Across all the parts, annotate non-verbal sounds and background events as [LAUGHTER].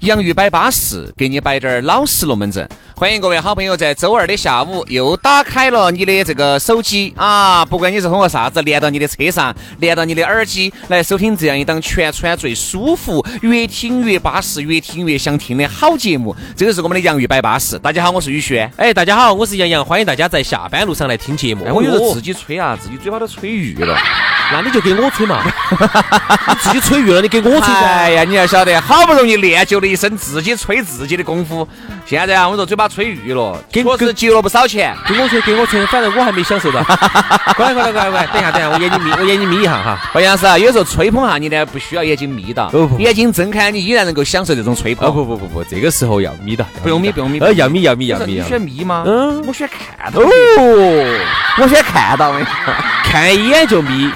洋芋摆巴适，给你摆点儿老实龙门阵。欢迎各位好朋友在周二的下午又打开了你的这个手机啊！不管你是通过啥子连到你的车上，连到你的耳机来收听这样一档全川最舒服、越听越巴适、越听越想听的好节目。这个是我们的洋芋摆巴适。大家好，我是宇轩。哎，大家好，我是杨洋。欢迎大家在下班路上来听节目。哎，我有时候自己吹啊，自己嘴巴都吹郁了。那你就给我吹嘛，你 [LAUGHS] 自己吹晕了，你给我吹噻。哎呀，你要晓得，好不容易练就了一身自己吹自己的功夫，现在啊，我说嘴巴吹绿了，确实节了不少钱。给我吹，给我吹，反正我还没享受到。快快来，快快，等一下，等一下，我眼睛眯，我眼睛眯一下哈。好像是啊，有时候吹捧下你呢，不需要眼睛眯到，眼睛睁开，你依然能够享受这种吹捧。哦不不不不，这个时候要眯到，不用眯，不用眯。呃，要眯要眯要眯。你选眯吗？嗯，我选看到。哦，我选看到的，[LAUGHS] 看一眼就眯，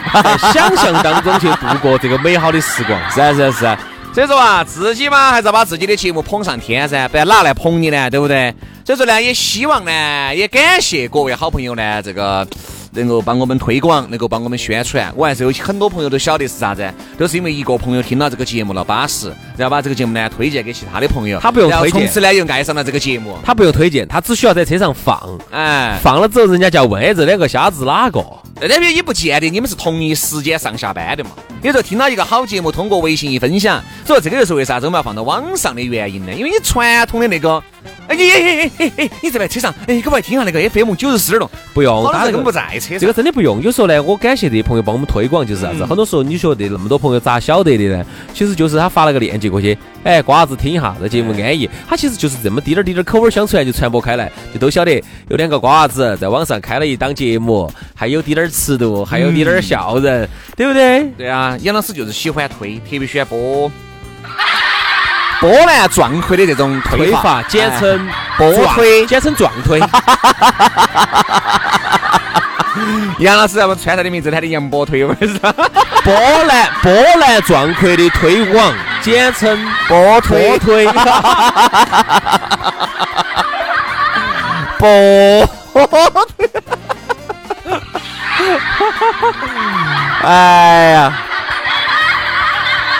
想象。当中去度过这个美好的时光，是啊是啊是啊，所以说啊，自己嘛还是要把自己的节目捧上天噻，不然哪来捧你呢？对不对？所以说呢，也希望呢，也感谢各位好朋友呢，这个。能够帮我们推广，能够帮我们宣传，我还是有很多朋友都晓得是啥子，都是因为一个朋友听了这个节目了巴适，然后把这个节目呢推荐给其他的朋友，他不用推荐，从此呢又爱上了这个节目，他不用推荐，他只需要在车上放，哎，放了之后人家就要问这两个瞎子哪个？那边也不见得你们是同一时间上下班的嘛，你说听到一个好节目，通过微信一分享，所以这个就是为啥子我们要放到网上的原因呢？因为你传统的那个。哎你哎哎哎你这边车上哎，可不可以听下那个 FM 九十四点六？不用，他根本不在车上。这个真的不用。有时候呢，我感谢这些朋友帮我们推广，就是啥子？很多时候你觉得那么多朋友咋晓得的呢？其实就是他发了个链接过去，哎，瓜子听一下，这节目安逸。他其实就是这么滴点儿滴点儿口味相传就传播开来，就都晓得有两个瓜子在网上开了一档节目，还有滴点儿尺度，还有滴点儿笑人，对不对？对啊，杨老师就是喜欢推，特别喜欢播。波澜壮阔的这种推法，简称波推，简称壮推。[LAUGHS] 杨老师要不穿他的名字，他的杨波推，我是波澜波澜壮阔的推广，简称波推推。波。[LAUGHS] [LAUGHS] 哎呀。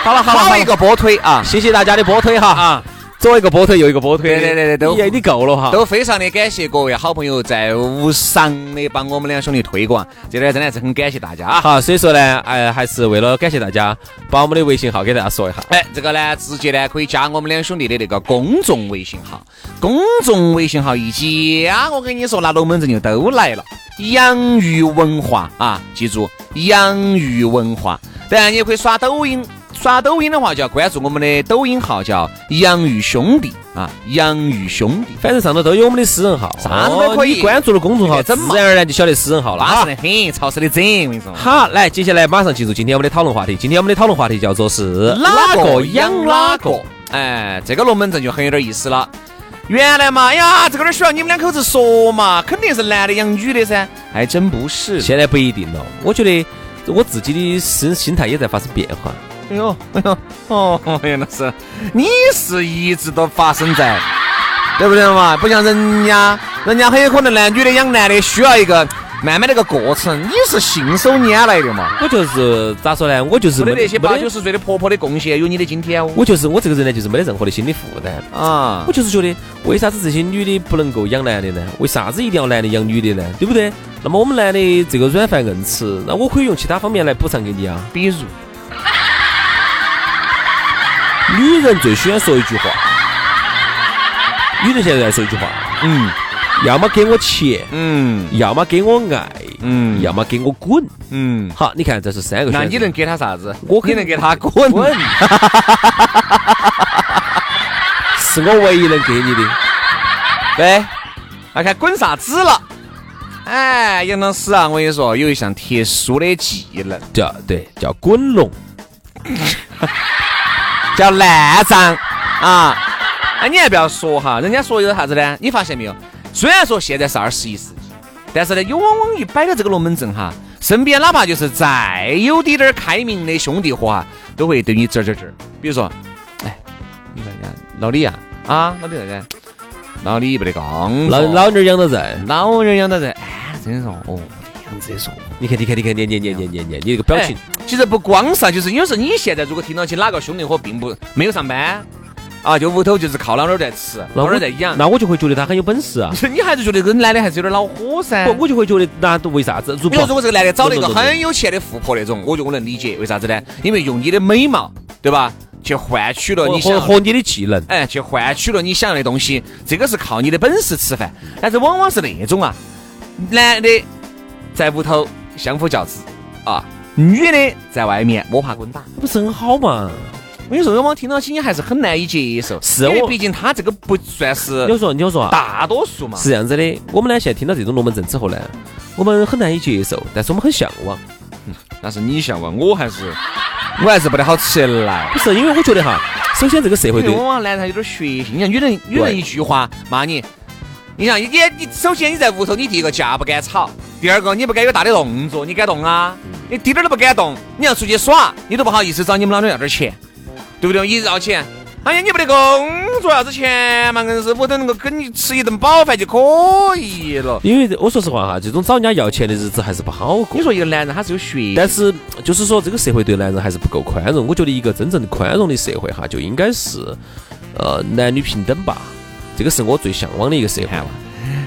好了好了，好一个波推啊！谢谢大家的波推哈啊！左一个波推，右一个波推，对对对对，都你够了哈！都非常的感谢各位好朋友在无偿的帮我们两兄弟推广，这点真的是很感谢大家啊！好，所以说呢，哎，还是为了感谢大家，把我们的微信号给大家说一下。哎，这个呢，直接呢可以加我们两兄弟的那个公众微信号，公众微信号一加，我跟你说，那龙门阵就都来了。洋芋文化啊，记住，洋芋文化。当然，你也可以刷抖音。刷抖音的话，就要关注我们的抖音号，叫“洋芋兄弟”啊，“洋芋兄弟”。反正上头都有我们的私人号，啥子都可以。关注了公众号，自然而然就晓得私人号了。巴适的很，潮湿的整，我跟你说。好，来，接下来马上进入今天我们的讨论话题。今天我们的讨论话题叫做是哪个养哪个？哎，这个龙门阵就很有点意思了。原来嘛，哎呀，这个点需要你们两口子说嘛，肯定是男的养女的噻。还真不是，现在不一定了。我觉得我自己的心心态也在发生变化。哎呦，哎呦，哦，杨老师，你是一直都发生在，对不对嘛？不像人家，人家很有可能男，女的养男的需要一个慢慢的一个过程，你是信手拈来的嘛？我就是咋说呢？我就是没得那些八九十岁的婆婆的贡献，有你的今天哦。我就是我这个人呢，就是没得任何的心理负担啊。我就是觉得，为啥子这些女的不能够养男的呢？为啥子一定要男的养女的呢？对不对？那么我们男的这个软饭硬吃，那我可以用其他方面来补偿给你啊，比如。女人最喜欢说一句话，女人现在在说一句话，嗯，要么给我钱，嗯，要么给我爱，嗯要么给我滚。嗯，好，你看这是三个选择。那你能给他啥子？我肯定给他滚？滚？[LAUGHS] 是我唯一能给你的。对，那看滚啥子了？哎，杨老师啊，我跟你说，有一项特殊的技能，叫对，叫滚龙。[LAUGHS] 叫烂账啊！哎，你还不要说哈，人家说有啥子呢？你发现没有？虽然说现在是二十一世纪，但是呢，有往往一摆到这个龙门阵哈，身边哪怕就是再有滴点儿开明的兄弟伙啊，都会对你吱吱吱。比如说，哎，你看人家老李啊，啊，老李那个，老李不得刚老老妞儿养到人，老人养到人，哎，真是说哦，这样子说。你看，你看，你看，你你你你你你，你这个表情，其实不光是啊，就是有时候你现在如果听到起哪个兄弟伙并不没有上班啊，就屋头就是靠老儿在吃，老儿在养，那我就会觉得他很有本事啊。你还是觉得这男的还是有点恼火噻。我就会觉得那为啥子？如比如，如果这个男的找了一个很有钱的富婆那种，我觉得我能理解，为啥子呢？因为用你的美貌，对吧？去换取了你想和你的技能，哎，去换取了你想要的东西，这个是靠你的本事吃饭。但是往往是那种啊，男的在屋头相夫教子啊，女的在外面摸爬滚打。不是很好嘛？我跟你说，往往听到起你还是很难以接受，是我毕竟他这个不算是你说，你说啊，大多数嘛。是这样子的。我们呢，现在听到这种龙门阵之后呢，我们很难以接受，但是我们很向往。但是你向往，我还是我还是不得好起来。不是因为我觉得哈，首先这个社会对往往男人有点血性，你像女人，女人一句话骂你，你想你你你，首先你在屋头，你第一个架不敢吵，第二个你不敢有大的动作，你敢动啊？你滴点儿都不敢动，你要出去耍，你都不好意思找你们老娘要点钱，对不对？一要钱。哎呀，你没得工作要子钱嘛？硬是我都能够跟你吃一顿饱饭就可以了。因为我说实话哈，这种找人家要钱的日子还是不好过你。说一个男人他是有血，但是就是说，这个社会对男人还是不够宽容。我觉得一个真正的宽容的社会哈，就应该是呃男女平等吧。这个是我最向往的一个社会。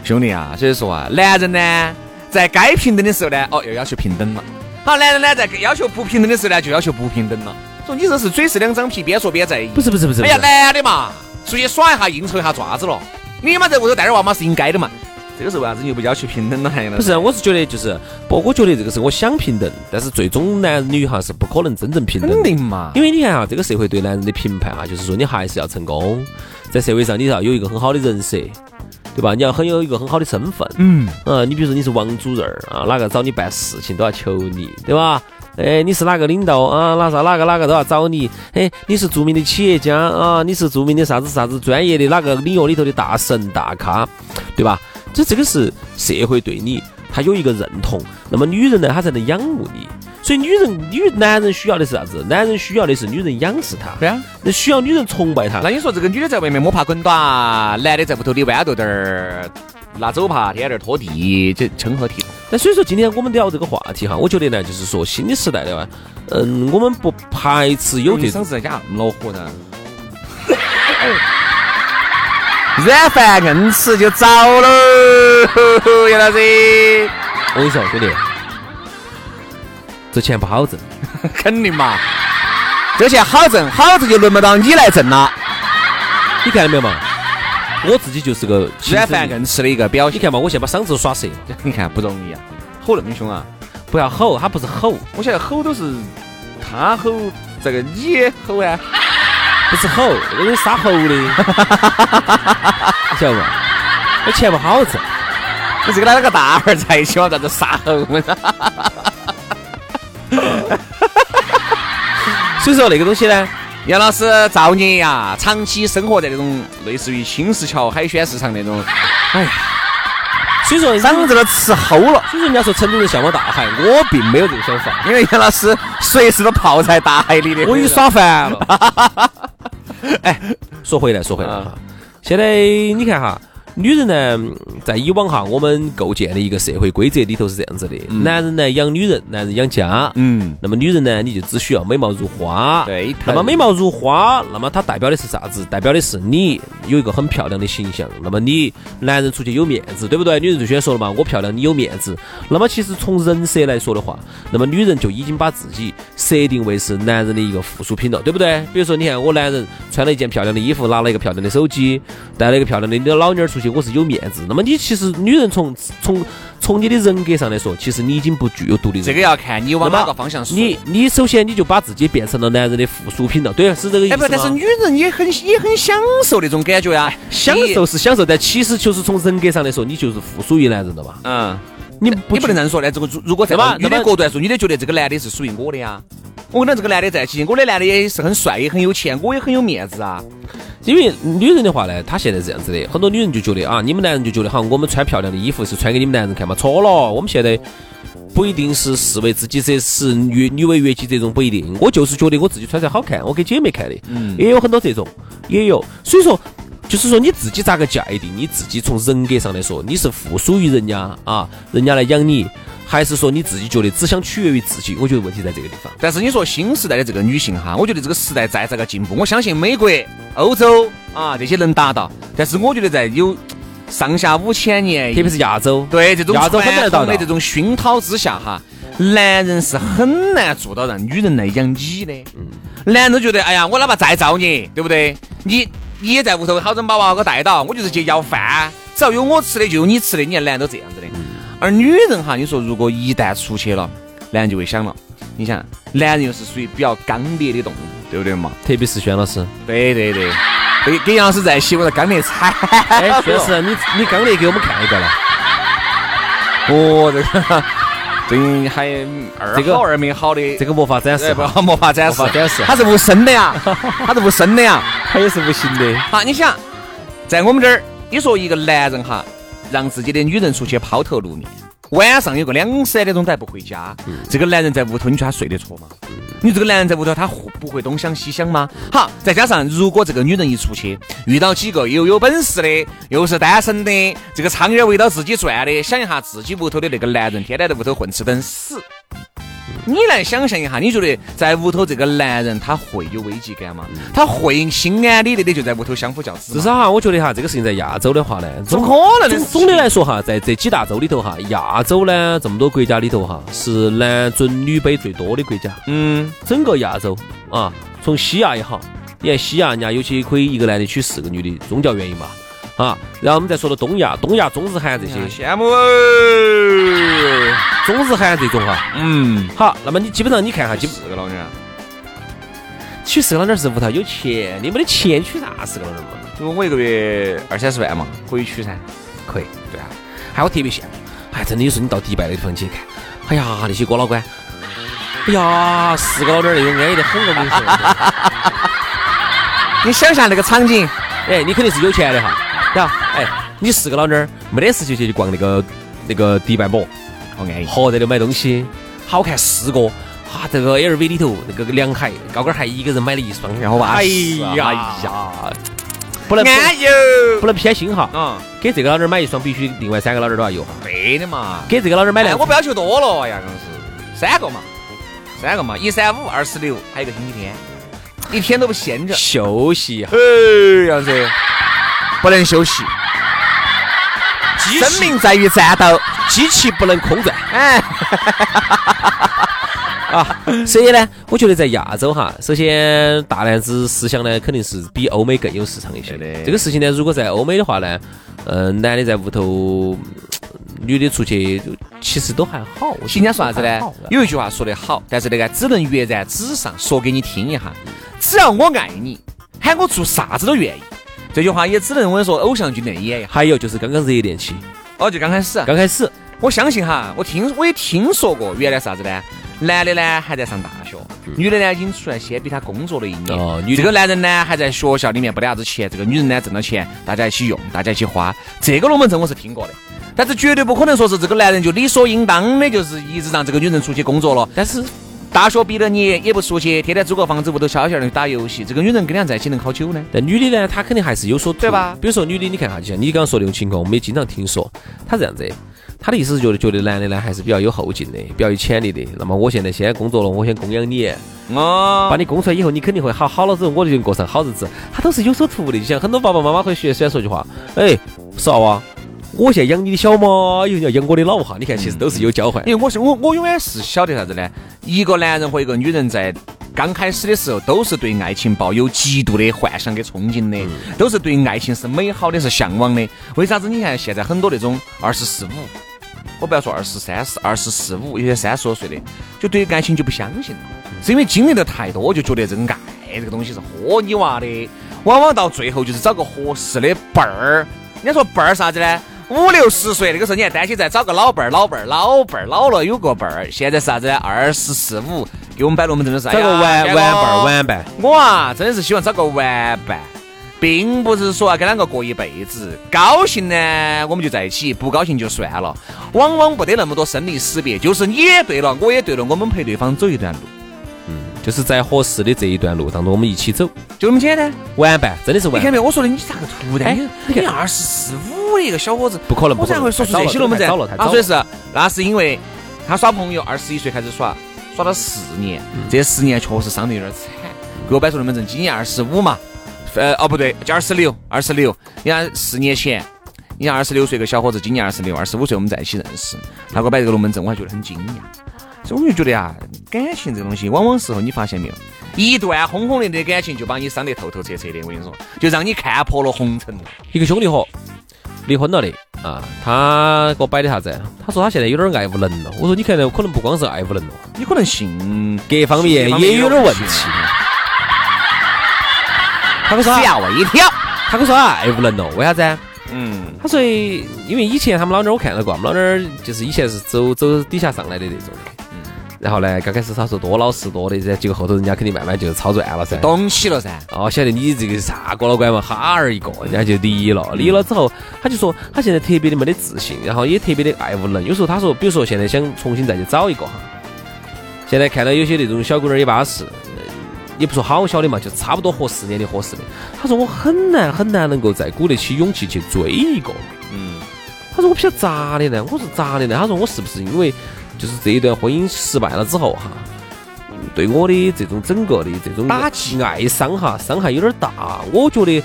兄弟啊，所以说啊，男人呢，在该平等的时候呢，哦，又要求平等了。好，男人呢，在要求不平等的时候呢，就要求不平等了。说你这是嘴是两张皮，边说边在意。不是不是不是，哎呀，男的嘛，出去耍一下，应酬一下爪子了。你嘛在屋头带点娃嘛是应该的嘛。这个是为啥子你又不要求平等了？还不是，我是觉得就是不，我觉得这个是我想平等，但是最终男女哈是不可能真正平等的肯。定嘛。因为你看啊，这个社会对男人的评判啊，就是说你还是要成功，在社会上你要有一个很好的人设，对吧？你要很有一个很好的身份。嗯，啊，你比如说你是王主任儿啊，哪个找你办事情都要求你，对吧？哎，你是哪个领导啊？哪啥哪个哪个都要找你。哎，你是著名的企业家啊，你是著名的啥子啥子专业的哪个领域里头的大神大咖，对吧？这这个是社会对你他有一个认同，那么女人呢，她才能仰慕你。所以女人女男人需要的是啥子？男人需要的是女人仰视他，对啊。那需要女人崇拜他那。你说这个女的在外面摸爬滚打，男的在屋头里豌豆点儿拿走耙，天天儿拖地，这成何体统？那所以说今天我们聊这个话题哈，我觉得呢，就是说新的时代的话，嗯，我们不排斥有这种你嗓子在家那么恼火呢？[LAUGHS] 软饭硬吃就糟喽，杨老师，我跟你说，兄弟，这钱不好挣。[LAUGHS] 肯定嘛，这钱好挣，好挣就轮不到你来挣了。你看到没有嘛？我自己就是个亲软饭硬吃的一个表现，你看嘛，我现在把嗓子都耍折了。你看不容易啊，吼那么凶啊！不要吼，他不是吼，我现在吼都是他吼，这个你吼啊，不是吼，那个杀猴的，[LAUGHS] 你晓得不？那钱不好挣。你是跟他那个大儿在一起嘛？咋子杀猴？所以说那个东西呢，杨老师造孽呀，长期生活在那种类似于青石桥海鲜市场那种，哎呀所以说嗓子都吃齁了。所以说人家说成都人向往大海，我并没有这个想法。[LAUGHS] 因为杨老师随时都泡在大海里的。我已经耍烦了。[LAUGHS] 哎，说回来，说回来哈，现在你看哈，女人呢，在以往哈，我们构建的一个社会规则里头是这样子的：男人呢养女人，男人养家。嗯，那么女人呢，你就只需要美貌如花。对那么美貌如花，那么它代表的是啥子？代表的是你有一个很漂亮的形象。那么你男人出去有面子，对不对？女人最喜欢说了嘛，我漂亮，你有面子。那么其实从人设来说的话，那么女人就已经把自己设定为是男人的一个附属品了，对不对？比如说，你看我男人穿了一件漂亮的衣服，拿了一个漂亮的手机，带了一个漂亮的老妞儿出去些我是有面子。那么你其实女人从从从你的人格上来说，其实你已经不具有独立。这个要看你往哪个方向说。你你首先你就把自己变成了男人的附属品了，对，是这个意思哎不，但是女人也很也很享受那种感觉呀，享受是享受，但其实就是从人格上来说，你就是附属于男人的嘛。嗯。你你不能这样说的，这个如如果在那么的角度来说，女的觉得这个男的是属于我的呀。我跟他这个男的在一起，我的男的也是很帅，也很有钱，我也很有面子啊。因为女人的话呢，她现在是这样子的，很多女人就觉得啊，你们男人就觉得好我们穿漂亮的衣服是穿给你们男人看嘛，错了，我们现在不一定是视为自己这是，女女为悦己这种不一定，我就是觉得我自己穿才好看，我给姐妹看的，也有很多这种，也有，所以说。就是说你自己咋个界定？你自己从人格上来说，你是附属于人家啊，人家来养你，还是说你自己觉得只想取悦于自己？我觉得问题在这个地方。但是你说新时代的这个女性哈，我觉得这个时代再咋个进步，我相信美国、欧洲啊这些能达到。但是我觉得在有上下五千年，特别是亚洲，对这种亚洲很难到统的这种熏陶之下哈，男人是很难做到让女人来养你的。嗯男人都觉得，哎呀，我哪怕再造你，对不对？你你也在屋头好生把娃娃给我带到，我就是去要饭，只要有我吃的就有你吃的。你看男人都这样子的。嗯而女人哈，你说如果一旦出去了，男人就会想了，你想，男人又是属于比较刚烈的动物，对不对嘛？特别是轩老师。对对对，跟跟杨老师在一起，我的刚烈惨。[LAUGHS] 哎，轩老师，你你刚烈给我们看一个来。哦，这个最近还二这个好二没好的，这个魔法展示哎，不魔法展示，展示它是无声的呀，[LAUGHS] 它是无声的呀。它也是无形的。好，你想，在我们这儿，你说一个男人哈，让自己的女人出去抛头露面，晚上有个两三点钟都还不回家，这个男人在屋头，你说他睡得着吗？你这个男人在屋头，他会不会东想西想吗？好，再加上如果这个女人一出去，遇到几个又有本事的，又是单身的，这个苍蝇围到自己转的，想一下自己屋头的那个男人，天天在屋头混吃等死。你来想象一下，你觉得在屋头这个男人他会有危机感吗？他会心安理得的就在屋头相夫教子？至少哈，我觉得哈，这个事情在亚洲的话呢，怎么可能总的来说哈，在这几大洲里头哈，亚洲呢这么多国家里头哈，是男尊女卑最多的国家。嗯，整个亚洲啊，从西亚也好，你看西亚人家有些可以一个男的娶四个女的，宗教原因嘛。啊，然后我们再说到东亚，东亚中日韩这些，羡慕哦。中日韩这种哈，嗯，好，那么你基本上你看哈，基四个老娘，娶四个老娘是屋头有钱，你没得钱娶啥四个老娘嘛？如果我一个月二三十万嘛，可以娶噻。可以，对啊。还有我特别羡慕，哎，真的有时候你到迪拜那地方去看，哎呀，那些哥老倌，哎呀，四个老娘那种安逸的很，我跟你说。[LAUGHS] 你想象那个场景，哎，你肯定是有钱的哈，对吧？哎，你四个老妞儿没得事就去逛那个那个迪拜博，好安逸。好在那买东西，好看四个。啊，这个 LV 里头那个凉鞋、高跟鞋，一个人买了一双，然后哇，哎呀，哎呀，不能安逸不能偏心哈。嗯，给这个老娘儿买一双，必须另外三个老娘儿都要有哈。对的嘛。给这个老娘儿买哎，两，我不要求多了，哎呀，硬是三个嘛，三个嘛，一三五二十六，还有一个星期天，一天都不闲着。休息哈。哎，杨子，不能休息，生命在于战斗。机器不能空转哎，[LAUGHS] 啊！所以呢，我觉得在亚洲哈，首先大男子思想呢，肯定是比欧美更有市场一些的这个事情呢，如果在欧美的话呢，嗯，男的在屋头，女的出去，其实都还好。人家说啥子呢？有一句话说得好，但是那个只能跃然纸上，说给你听一下。只要我爱你，喊我做啥子都愿意。这句话也只能我说，偶像剧里面演。还有就是刚刚热恋期，哦，就刚开始，刚开始，我相信哈，我听我也听说过，原来啥子呢？男的呢还在上大学，女的呢已经出来先比他工作了一年。哦女这个男人呢还在学校里面不得啥子钱，这个女人呢挣了钱，大家一起用，大家一起花。这个龙门阵我是听过的，但是绝对不可能说是这个男人就理所应当的，就是一直让这个女人出去工作了。但是大学毕了业也不出去，天天租个房子屋头悄悄的打游戏，这个女人跟人家在一起能好久呢？但女的呢，她肯定还是有所图对吧比如说女的，你看哈，就像你刚刚说的那种情况，我们也经常听说。她这样子，她的意思是觉得觉得男的呢还是比较有后劲的，比较有潜力的。那么我现在先工作了，我先供养你，哦把你供出来以后，你肯定会好，好了之后我就能过上好日子。她都是有所图的。就像很多爸爸妈妈会学喜欢说句话，哎，少啊，我现在养你的小嘛，以后你要养我的老哈。你看，其实都是有交换。因为我是我我永远是晓得啥子呢？一个男人和一个女人在刚开始的时候都是对爱情抱有极度的幻想跟憧憬的，都是对爱情是美好的，是向往的。为啥子？你看现在很多那种二十四五，我不要说二十三四、二十四五，有些三十多岁的，就对感情就不相信了，是因为经历的太多，就觉得这个爱这个东西是豁你娃的，往往到最后就是找个合适的伴儿。人家说伴儿啥子呢？五六十岁那个时候，你还担心再找个老伴儿，老伴儿，老伴儿老了有个伴儿。现在是啥子？二十四五，给我们摆龙门阵的是找个玩玩伴儿玩伴。我啊，真的是希望找个玩伴，并不是说要跟两个过一辈子。高兴呢，我们就在一起；不高兴就算了。往往不得那么多生离死别，就是你也对了，我也对了，我们陪对方走一段路。嗯，就是在合适的这一段路当中，我们一起走，就那么简单。玩伴真的是玩。你看没有？我说的你咋个突然？你二十四五的一个小伙子，不可能，我才会说出这些龙门阵。他说的是，那是因为他耍朋友，二十一岁开始耍，耍了四年，这十年确实伤得有点惨。给我摆出龙门阵，今年二十五嘛，呃，哦不对，就二十六，二十六。你看四年前，你看二十六岁个小伙子，今年二十六，二十五岁我们在一起认识，他给我摆这个龙门阵，我还觉得很惊讶。所以我就觉得啊，感情这个东西，往往时候你发现没有？一段轰轰烈烈的感情就把你伤得透透彻彻的，我跟你说，就让你看破了红尘。一个兄弟伙离婚了的啊，他给我摆的啥子？他说他现在有点爱无能了。我说你看，可能不光是爱无能了，你可能性格方面也有点问题。他跟我说吓我一跳。他跟我说爱无能了，为啥子？嗯，他说因为以前他们老娘我看到过，我们老娘就是以前是走走底下上来的那种的。然后呢，刚开始他说多老实多的噻，结果后头人家肯定慢慢就操转了噻，懂起了噻。哦，晓得你这个是啥哥老倌嘛，哈儿一个，人家就离了。离了之后，他就说他现在特别的没得自信，然后也特别的爱无能。有时候他说，比如说现在想重新再去找一个哈，现在看到有些那种小姑娘也巴适，也不说好小的嘛，就差不多合适年的合适的。他说我很难很难能够再鼓得起勇气去追一个。嗯，他说我不晓得咋的呢？我是咋的呢？他说我是不是因为？就是这一段婚姻失败了之后哈，对我的这种整个的这种打击、爱伤哈，伤害有点大。我觉得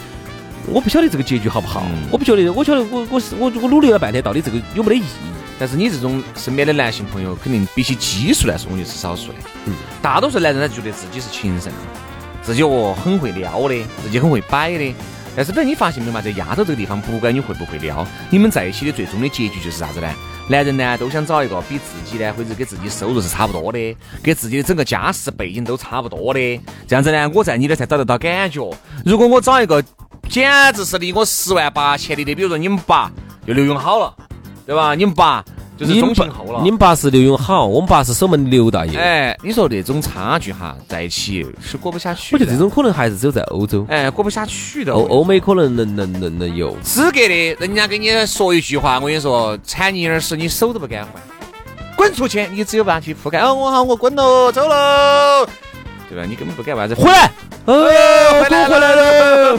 我不晓得这个结局好不好，我不晓得，我晓得我我我我努力了半天，到底这个有没得意义？但是你这种身边的男性朋友，肯定比起基数来说，我觉得是少数的。嗯，大多数男人呢，觉得自己是情圣，自己哦很会撩的，自己很会摆的。但是，等你发现没有嘛，在丫头这个地方，不管你会不会撩，你们在一起的最终的结局就是啥子呢？男人呢，都想找一个比自己呢，或者跟自己收入是差不多的，跟自己的整个家世背景都差不多的，这样子呢，我在你那才找得到感觉。如果我找一个简直是离我十万八千里的，比如说你们爸就刘永好了，对吧？你们爸。就是中庆后了。你们爸是刘永好，我们爸是守门刘大爷。哎，你说那种差距哈，在一起是过不下去。我觉得这种可能还是只有在欧洲。哎，过不下去的。欧欧美可能能能能能有。资格的，人家给你说一句话，我跟你说，铲你耳屎，你手都不敢换，滚出去，你只有办法去覆盖。哦，我好，我滚喽，走喽，对吧？你根本不敢为啥子回来？哦，回来回来了。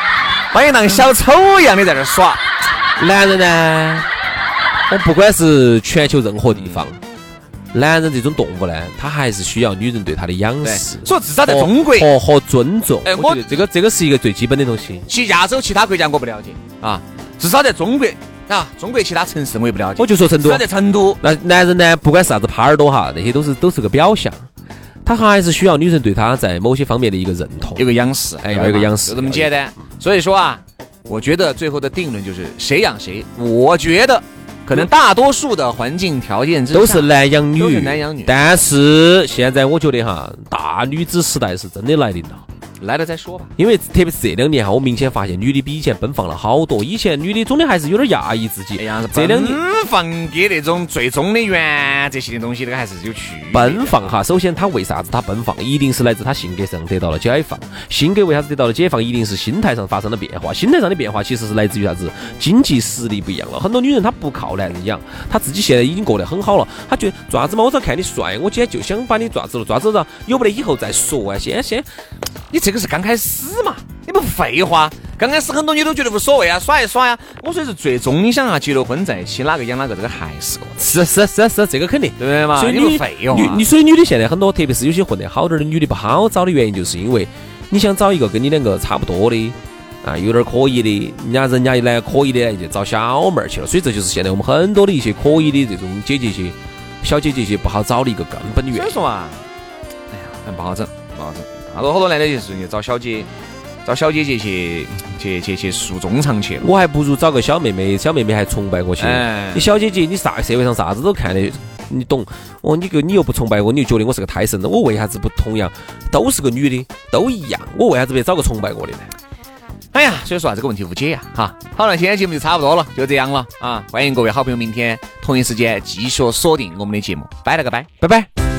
[LAUGHS] 欢迎当小丑一样的在那耍。男人呢，我不管是全球任何地方，男人这种动物呢，他还是需要女人对他的仰视。所以至少在中国和和尊重。哎，我觉得这个这个是一个最基本的东西。其亚洲其他国家我不了解啊，至少在中国啊，中国其他城市我也不了解。我就说成都。在成都，那男人呢，不管是啥子耙耳朵哈，那些都是都是个表象。他还是需要女人对他在某些方面的一个认同，有个仰视，哎，要有个仰视，就这么简单。所以说啊，我觉得最后的定论就是谁养谁。我觉得可能大多数的环境条件都是男养女，都是男养女。但是现在我觉得哈，大女子时代是真的来临了。来了再说吧，因为特别是这两年哈，我明显发现女的比以前奔放了好多。以前女的总的还是有点压抑自己，哎呀这两年奔放跟那种最终的原则性的东西，那个还是有区别。奔放哈，首先她为啥子她奔放，一定是来自她性格上得到了解放。性格为啥子得到了解放，一定是心态上发生了变化。心态上的变化其实是来自于啥子？经济实力不一样了。很多女人她不靠男人养，她自己现在已经过得很好了。她觉得爪子嘛，我只要看你帅，我今天就想把你爪子了，爪子了，有不得以后再说啊。先先，你这个是刚开始。嘛！你不废话，刚开始很多女都觉得无所谓啊，耍一耍呀。我说是最终你想啊，结了婚在一起，哪个养哪个，这个还是个是 [LAUGHS] 是是是，这个肯定对不对嘛？所以你废话，你所以女的现在很多，特别是有些混得好点的女的不好找的原因，就是因为你想找一个跟你两个差不多的啊，有点可以的，人家人家一来可以的就找小妹儿去了。所以这就是现在我们很多的一些可以的这种姐姐些。小姐姐些不好找的一个根本原因。所以说嘛，哎呀，很不好整，不好整。大多好多男的就是去找小姐，找小姐姐去去去去诉衷肠去了。我还不如找个小妹妹，小妹妹还崇拜我去。哎你小姐姐，你啥社会上啥子都看的，你懂？哦，你个你又不崇拜我，你又觉得我是个胎神，我为啥子不同样都是个女的，都一样？我为啥子不找个崇拜我的呢？哎呀，所以说啊，这个问题无解呀，哈。好了，今天节目就差不多了，就这样了啊！欢迎各位好朋友明天同一时间继续锁定我们的节目，拜了个拜。拜拜。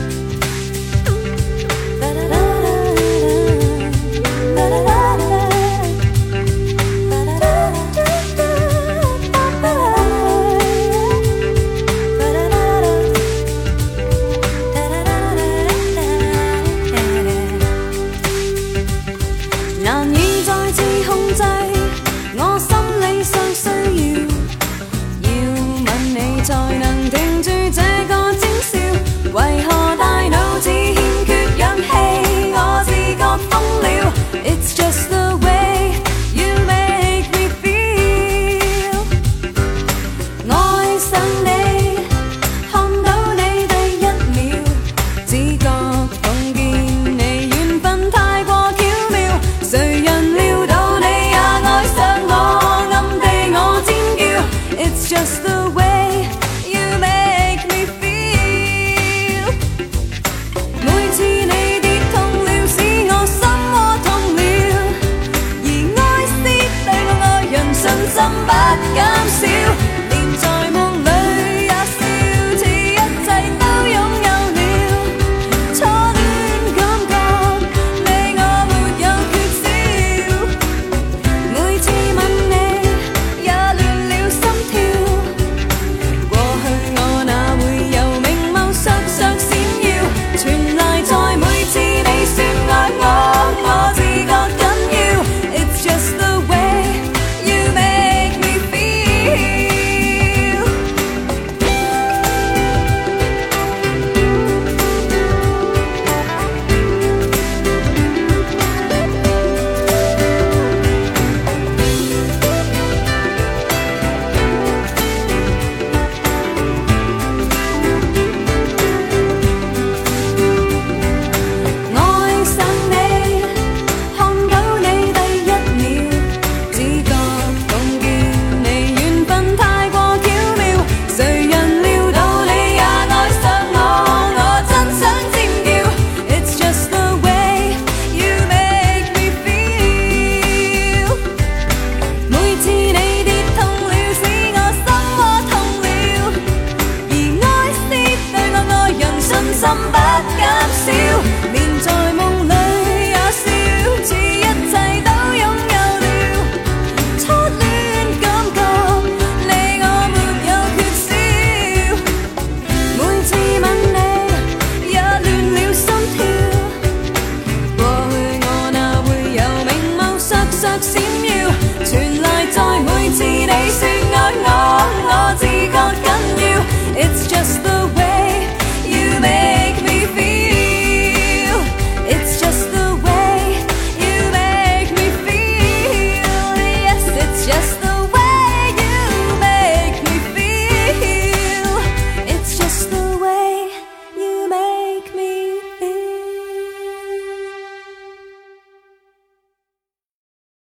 town